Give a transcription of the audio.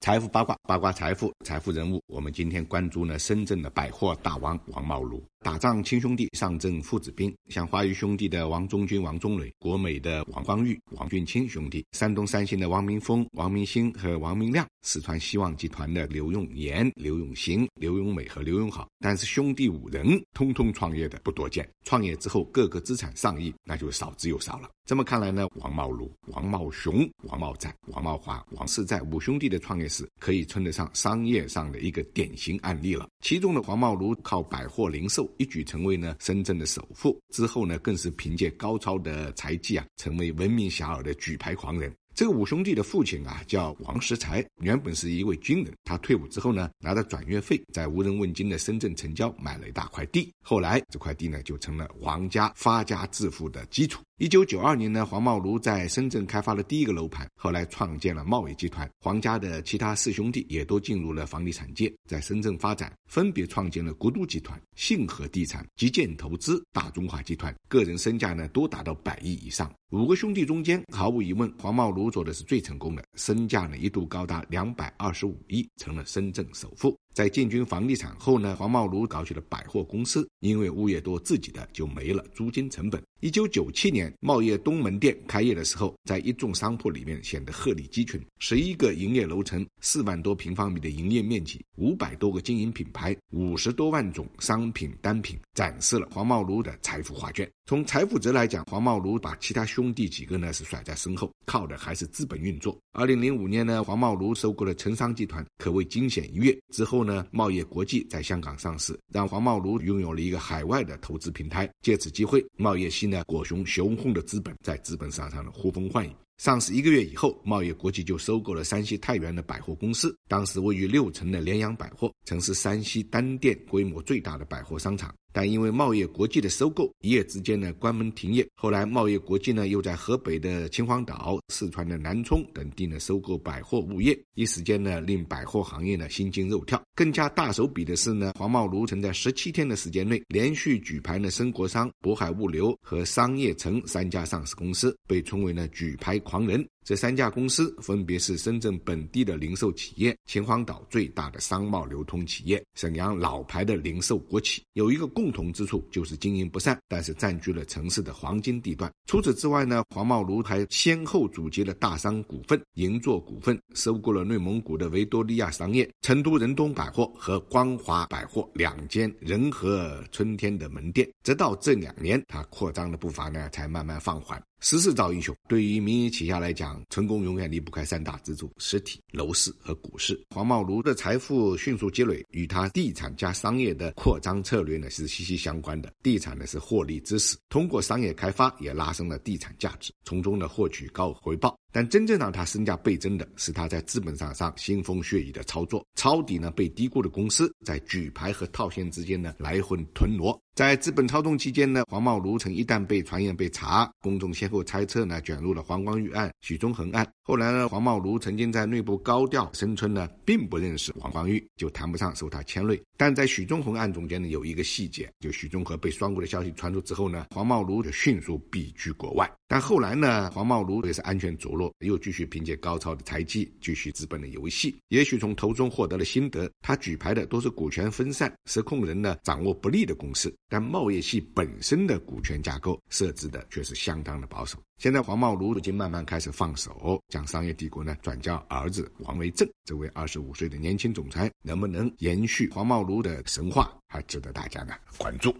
财富八卦，八卦财富，财富人物。我们今天关注呢，深圳的百货大王王茂如。打仗亲兄弟，上阵父子兵。像华谊兄弟的王中军、王中磊，国美的王光裕、王俊清兄弟，山东三星的王明峰、王明星和王明亮，四川希望集团的刘永言、刘永行、刘永美和刘永好。但是兄弟五人通通创业的不多见，创业之后各个资产上亿，那就少之又少了。这么看来呢，王茂如、王茂雄、王茂展、王茂华、王世在五兄弟的创业是，可以称得上商业上的一个典型案例了。其中的黄茂如靠百货零售。一举成为呢深圳的首富，之后呢更是凭借高超的才技啊，成为闻名遐迩的举牌狂人。这个五兄弟的父亲啊叫王石才，原本是一位军人。他退伍之后呢，拿着转业费，在无人问津的深圳城郊买了一大块地。后来这块地呢，就成了王家发家致富的基础。一九九二年呢，黄茂庐在深圳开发了第一个楼盘，后来创建了茂伟集团。黄家的其他四兄弟也都进入了房地产界，在深圳发展，分别创建了国都集团、信和地产、基建投资、大中华集团，个人身价呢都达到百亿以上。五个兄弟中间，毫无疑问，黄茂庐做的是最成功的，身价呢一度高达两百二十五亿，成了深圳首富。在进军房地产后呢，黄茂如搞起了百货公司，因为物业多，自己的就没了租金成本。一九九七年，茂业东门店开业的时候，在一众商铺里面显得鹤立鸡群。十一个营业楼层，四万多平方米的营业面积，五百多个经营品牌，五十多万种商品单品，展示了黄茂如的财富画卷。从财富值来讲，黄茂如把其他兄弟几个呢是甩在身后，靠的还是资本运作。二零零五年呢，黄茂如收购了城商集团，可谓惊险一跃。之后呢，茂业国际在香港上市，让黄茂如拥有了一个海外的投资平台。借此机会，茂业系。呢，裹雄雄厚的资本在资本市场上的呼风唤雨。上市一个月以后，茂业国际就收购了山西太原的百货公司。当时位于六层的联阳百货，曾是山西单店规模最大的百货商场。但因为茂业国际的收购，一夜之间呢关门停业。后来茂业国际呢又在河北的秦皇岛、四川的南充等地呢收购百货物业，一时间呢令百货行业呢心惊肉跳。更加大手笔的是呢，黄茂如曾在十七天的时间内连续举牌呢深国商、渤海物流和商业城三家上市公司，被称为呢举牌狂人。这三家公司分别是深圳本地的零售企业、秦皇岛最大的商贸流通企业、沈阳老牌的零售国企。有一个共同之处，就是经营不善，但是占据了城市的黄金地段。除此之外呢，黄茂如还先后组接了大商股份、银座股份，收购了内蒙古的维多利亚商业、成都仁东百货和光华百货两间仁和春天的门店。直到这两年，他扩张的步伐呢才慢慢放缓。时势造英雄，对于民营企业来讲，成功永远离不开三大支柱：实体、楼市和股市。黄茂如的财富迅速积累，与他地产加商业的扩张策略呢是息息相关的。地产呢是获利之始，通过商业开发也拉升了地产价值，从中呢获取高回报。但真正让他身价倍增的是他在资本市场上腥风血雨的操作，抄底呢被低估的公司，在举牌和套现之间呢来回吞挪。在资本操纵期间呢，黄茂如曾一旦被传言被查，公众先后猜测呢卷入了黄光裕案、许宗衡案。后来呢，黄茂庐曾经在内部高调声称呢并不认识黄光裕，就谈不上受他牵累。但在许宗衡案中间呢有一个细节，就许宗和被双规的消息传出之后呢，黄茂庐就迅速避居国外。但后来呢，黄茂庐也是安全着落。又继续凭借高超的才技继续资本的游戏，也许从头中获得了心得。他举牌的都是股权分散、实控人呢掌握不利的公司，但贸易系本身的股权架构设置的却是相当的保守。现在黄茂如已经慢慢开始放手，将商业帝国呢转交儿子王维正这位二十五岁的年轻总裁，能不能延续黄茂如的神话，还值得大家呢关注。